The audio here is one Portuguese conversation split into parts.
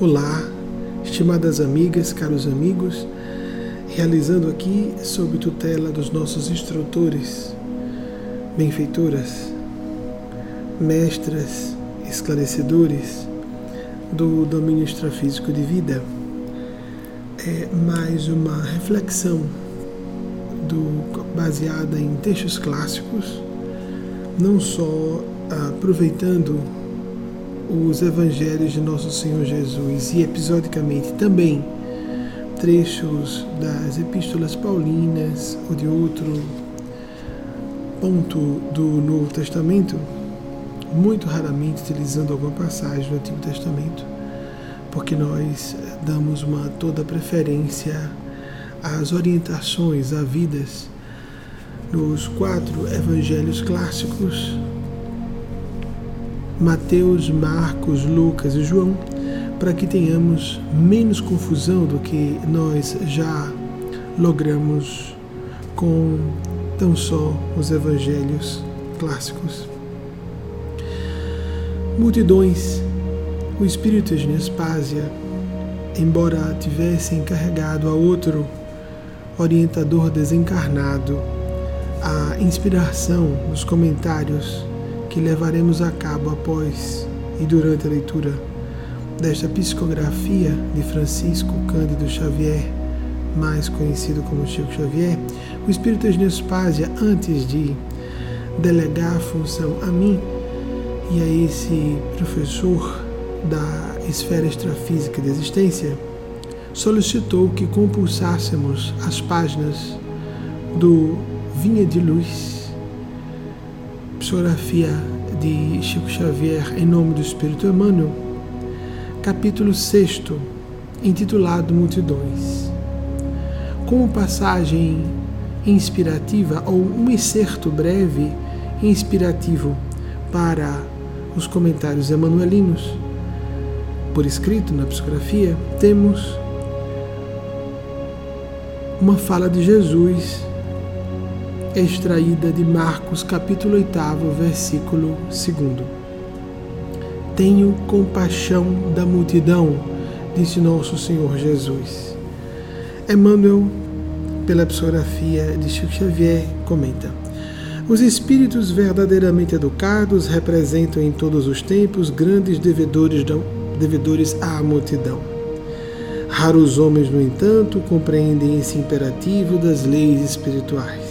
Olá, estimadas amigas, caros amigos, realizando aqui sob tutela dos nossos instrutores, benfeitoras, mestras, esclarecedores do domínio extrafísico de vida, é mais uma reflexão do, baseada em textos clássicos, não só aproveitando os evangelhos de Nosso Senhor Jesus e episodicamente também trechos das epístolas paulinas ou de outro ponto do Novo Testamento, muito raramente utilizando alguma passagem do Antigo Testamento, porque nós damos uma toda preferência às orientações, a vidas nos quatro evangelhos clássicos Mateus, Marcos, Lucas e João, para que tenhamos menos confusão do que nós já logramos com tão só os evangelhos clássicos. Multidões, o espírito de Nespásia, embora tivesse encarregado a outro orientador desencarnado a inspiração dos comentários que levaremos a cabo após e durante a leitura desta psicografia de Francisco Cândido Xavier, mais conhecido como Chico Xavier, o Espírito de Nespásia, antes de delegar a função a mim e a esse professor da esfera extrafísica da existência, solicitou que compulsássemos as páginas do Vinha de Luz Psicografia de Chico Xavier em nome do Espírito Emmanuel, capítulo 6, intitulado Multidões. Como passagem inspirativa ou um excerto breve inspirativo para os comentários emanuelinos, por escrito na psicografia, temos uma fala de Jesus extraída de Marcos capítulo 8, versículo 2. Tenho compaixão da multidão, disse nosso Senhor Jesus. Emmanuel, pela psicografia de Chico Xavier, comenta: Os espíritos verdadeiramente educados representam em todos os tempos grandes devedores, devedores à multidão. Raros homens, no entanto, compreendem esse imperativo das leis espirituais.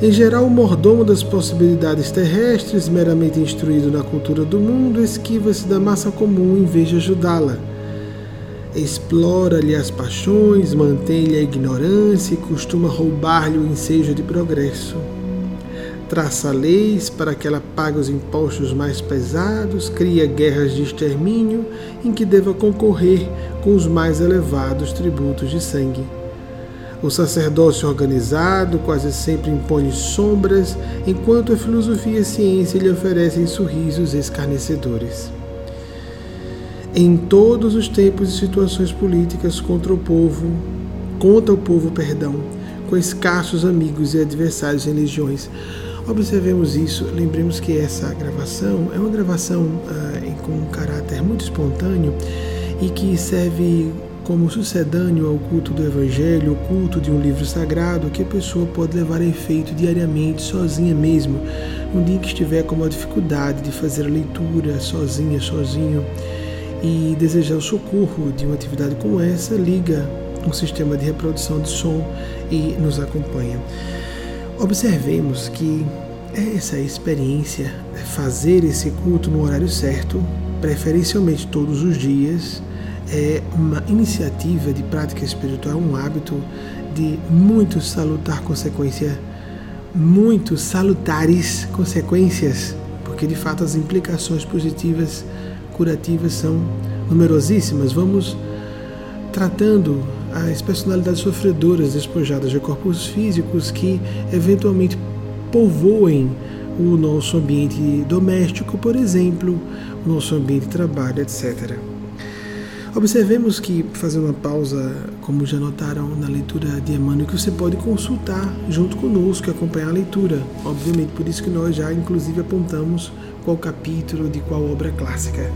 Em geral, o mordomo das possibilidades terrestres, meramente instruído na cultura do mundo, esquiva-se da massa comum em vez de ajudá-la. Explora-lhe as paixões, mantém-lhe a ignorância e costuma roubar-lhe o ensejo de progresso. Traça leis para que ela pague os impostos mais pesados, cria guerras de extermínio em que deva concorrer com os mais elevados tributos de sangue o sacerdócio organizado quase sempre impõe sombras, enquanto a filosofia e a ciência lhe oferecem sorrisos escarnecedores. Em todos os tempos e situações políticas contra o povo, contra o povo, perdão, com escassos amigos e adversários em legiões. Observemos isso, lembremos que essa gravação é uma gravação ah, com um caráter muito espontâneo e que serve como sucedâneo ao culto do Evangelho, o culto de um livro sagrado, que a pessoa pode levar a efeito diariamente, sozinha mesmo, no dia que estiver com uma dificuldade de fazer a leitura sozinha, sozinho, e desejar o socorro de uma atividade como essa, liga um sistema de reprodução de som e nos acompanha. Observemos que essa experiência, fazer esse culto no horário certo, preferencialmente todos os dias, é uma iniciativa de prática espiritual, um hábito de muito salutar consequência, muito salutares consequências, porque de fato as implicações positivas, curativas são numerosíssimas. Vamos tratando as personalidades sofredoras despojadas de corpos físicos que eventualmente povoem o nosso ambiente doméstico, por exemplo, o nosso ambiente de trabalho, etc. Observemos que, fazendo uma pausa, como já notaram na leitura de Emmanuel, que você pode consultar junto conosco e acompanhar a leitura. Obviamente, por isso que nós já, inclusive, apontamos qual capítulo de qual obra clássica.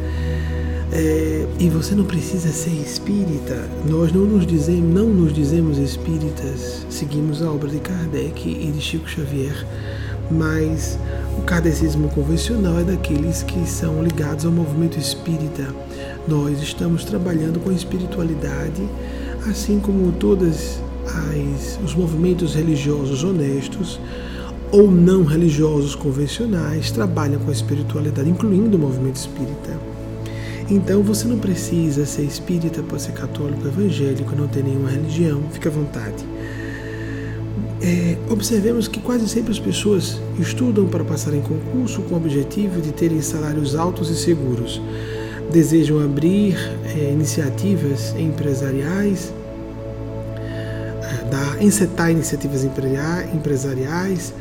É, e você não precisa ser espírita. Nós não nos dizemos, não nos dizemos espíritas. Seguimos a obra de Kardec e de Chico Xavier, mas o kardecismo convencional é daqueles que são ligados ao movimento espírita. Nós estamos trabalhando com a espiritualidade, assim como todos os movimentos religiosos honestos ou não religiosos convencionais trabalham com a espiritualidade, incluindo o movimento espírita. Então você não precisa ser espírita, pode ser católico, evangélico, não ter nenhuma religião, fique à vontade. É, observemos que quase sempre as pessoas estudam para passar em concurso com o objetivo de terem salários altos e seguros. Desejam abrir é, iniciativas empresariais, é, dar, encetar iniciativas empresariais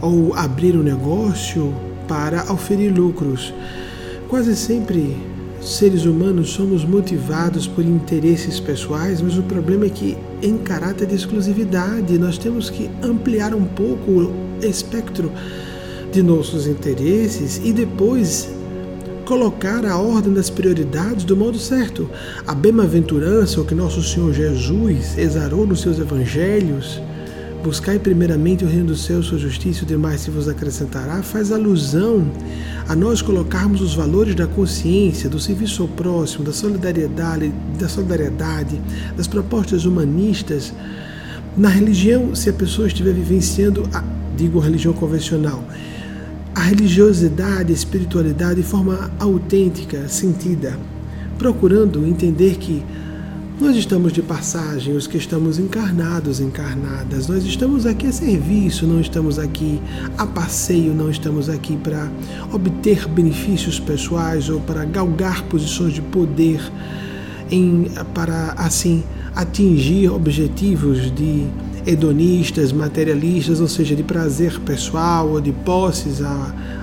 ou abrir um negócio para oferir lucros. Quase sempre seres humanos somos motivados por interesses pessoais, mas o problema é que, em caráter de exclusividade, nós temos que ampliar um pouco o espectro de nossos interesses e depois colocar a ordem das prioridades do modo certo. A bem-aventurança, o que nosso Senhor Jesus exarou nos seus evangelhos, Buscai primeiramente o reino dos céus, sua justiça, o demais se vos acrescentará, faz alusão a nós colocarmos os valores da consciência, do serviço ao próximo, da solidariedade, da solidariedade, das propostas humanistas. Na religião, se a pessoa estiver vivenciando, a, digo religião convencional, a religiosidade, a espiritualidade de forma autêntica, sentida, procurando entender que nós estamos de passagem, os que estamos encarnados, encarnadas. Nós estamos aqui a serviço, não estamos aqui a passeio, não estamos aqui para obter benefícios pessoais ou para galgar posições de poder, em, para assim atingir objetivos de hedonistas, materialistas, ou seja, de prazer pessoal ou de posses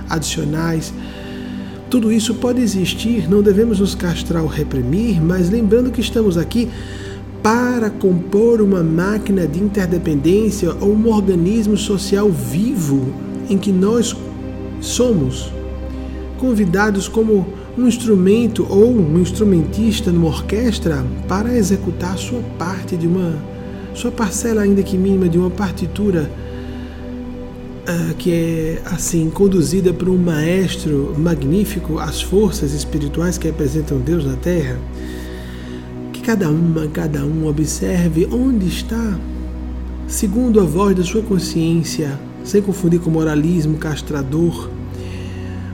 adicionais. Tudo isso pode existir, não devemos nos castrar ou reprimir, mas lembrando que estamos aqui para compor uma máquina de interdependência ou um organismo social vivo em que nós somos convidados como um instrumento ou um instrumentista numa orquestra para executar sua parte de uma sua parcela ainda que mínima de uma partitura uh, que é assim conduzida por um maestro magnífico, as forças espirituais que representam Deus na Terra, que cada uma, cada um observe onde está, segundo a voz da sua consciência, sem confundir com moralismo castrador,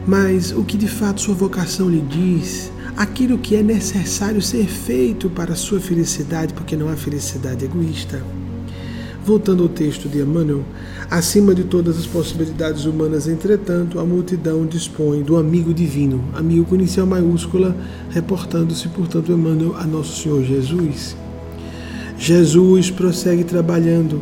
mas o que de fato sua vocação lhe diz, aquilo que é necessário ser feito para a sua felicidade, porque não há felicidade egoísta. Voltando ao texto de Emmanuel, acima de todas as possibilidades humanas, entretanto, a multidão dispõe do amigo divino, amigo com inicial maiúscula, reportando-se, portanto, Emmanuel a Nosso Senhor Jesus. Jesus prossegue trabalhando.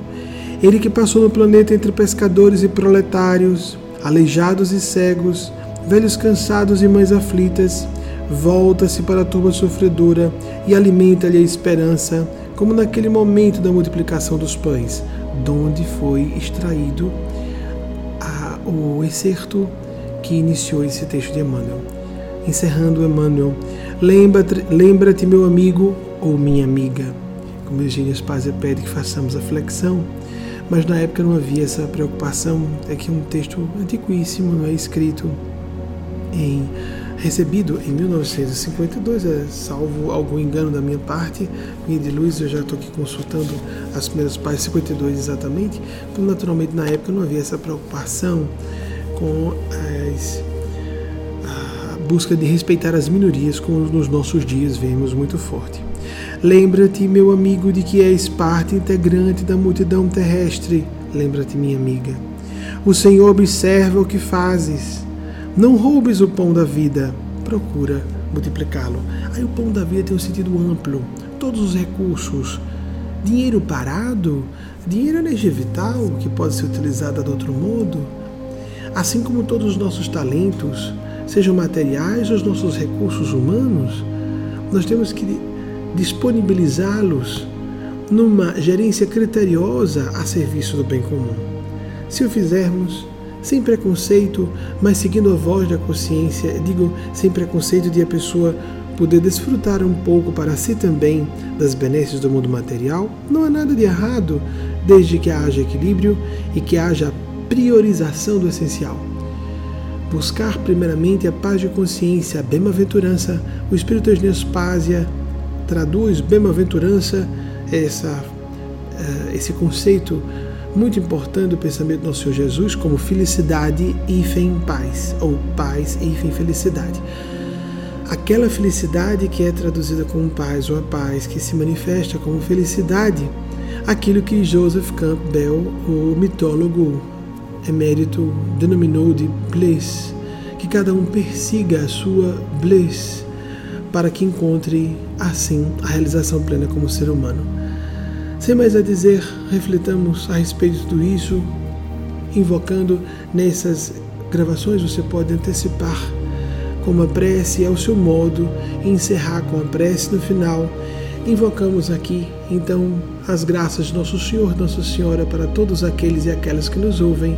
Ele que passou no planeta entre pescadores e proletários, aleijados e cegos, velhos cansados e mães aflitas, volta-se para a turma sofredora e alimenta-lhe a esperança como naquele momento da multiplicação dos pães, donde foi extraído a, o excerto que iniciou esse texto de Emmanuel. Encerrando Emmanuel, lembra-te, lembra meu amigo ou minha amiga. Como Eugênio Spazia pede que façamos a flexão, mas na época não havia essa preocupação. É que um texto antiquíssimo, não é escrito em recebido em 1952, é, salvo algum engano da minha parte, minha de luz, eu já estou aqui consultando as primeiras páginas, 52 exatamente, então naturalmente na época não havia essa preocupação com as, a busca de respeitar as minorias, como nos nossos dias vemos muito forte. Lembra-te, meu amigo, de que és parte integrante da multidão terrestre. Lembra-te, minha amiga. O Senhor observa o que fazes não roubes o pão da vida, procura multiplicá-lo. Aí o pão da vida tem um sentido amplo, todos os recursos. Dinheiro parado, dinheiro é energia vital que pode ser utilizada de outro modo. Assim como todos os nossos talentos, sejam materiais ou os nossos recursos humanos, nós temos que disponibilizá-los numa gerência criteriosa a serviço do bem comum. Se o fizermos, sem preconceito, mas seguindo a voz da consciência, digo sem preconceito de a pessoa poder desfrutar um pouco para si também das benesses do mundo material, não há nada de errado, desde que haja equilíbrio e que haja priorização do essencial. Buscar primeiramente a paz de consciência, a bem-aventurança, o Espírito de Nespásia traduz bem-aventurança, essa, eh, esse conceito muito importante do pensamento do Senhor Jesus como felicidade e em paz, ou paz e em felicidade. Aquela felicidade que é traduzida como paz ou a paz que se manifesta como felicidade, aquilo que Joseph Campbell, o mitólogo emérito, denominou de bliss, que cada um persiga a sua bliss para que encontre assim a realização plena como ser humano. Sem mais a dizer, refletamos a respeito tudo isso, invocando nessas gravações você pode antecipar com uma prece ao seu modo e encerrar com a prece no final. Invocamos aqui, então, as graças de Nosso Senhor, Nossa Senhora para todos aqueles e aquelas que nos ouvem.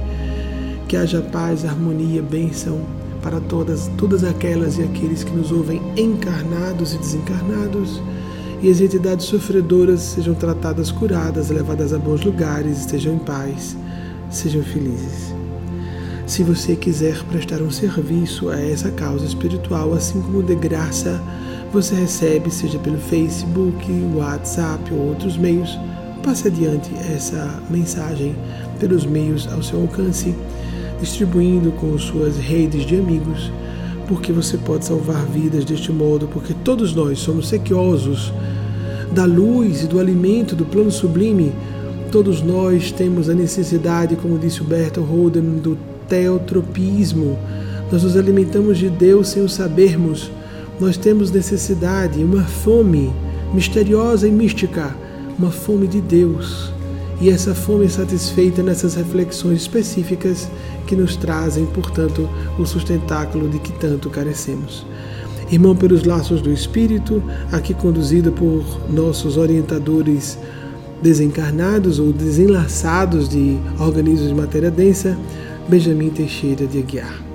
Que haja paz, harmonia, bênção para todas, todas aquelas e aqueles que nos ouvem encarnados e desencarnados e as entidades sofredoras sejam tratadas curadas, levadas a bons lugares, estejam em paz, sejam felizes. Se você quiser prestar um serviço a essa causa espiritual, assim como de graça, você recebe, seja pelo Facebook, WhatsApp ou outros meios, passe adiante essa mensagem pelos meios ao seu alcance, distribuindo com suas redes de amigos porque você pode salvar vidas deste modo, porque todos nós somos sequiosos da luz e do alimento do plano sublime. Todos nós temos a necessidade, como disse o Bertolt Roden, do teotropismo. Nós nos alimentamos de Deus sem o sabermos. Nós temos necessidade, uma fome misteriosa e mística, uma fome de Deus. E essa fome satisfeita nessas reflexões específicas que nos trazem, portanto, o sustentáculo de que tanto carecemos. Irmão pelos laços do Espírito, aqui conduzido por nossos orientadores desencarnados ou desenlaçados de organismos de matéria densa, Benjamin Teixeira de Aguiar.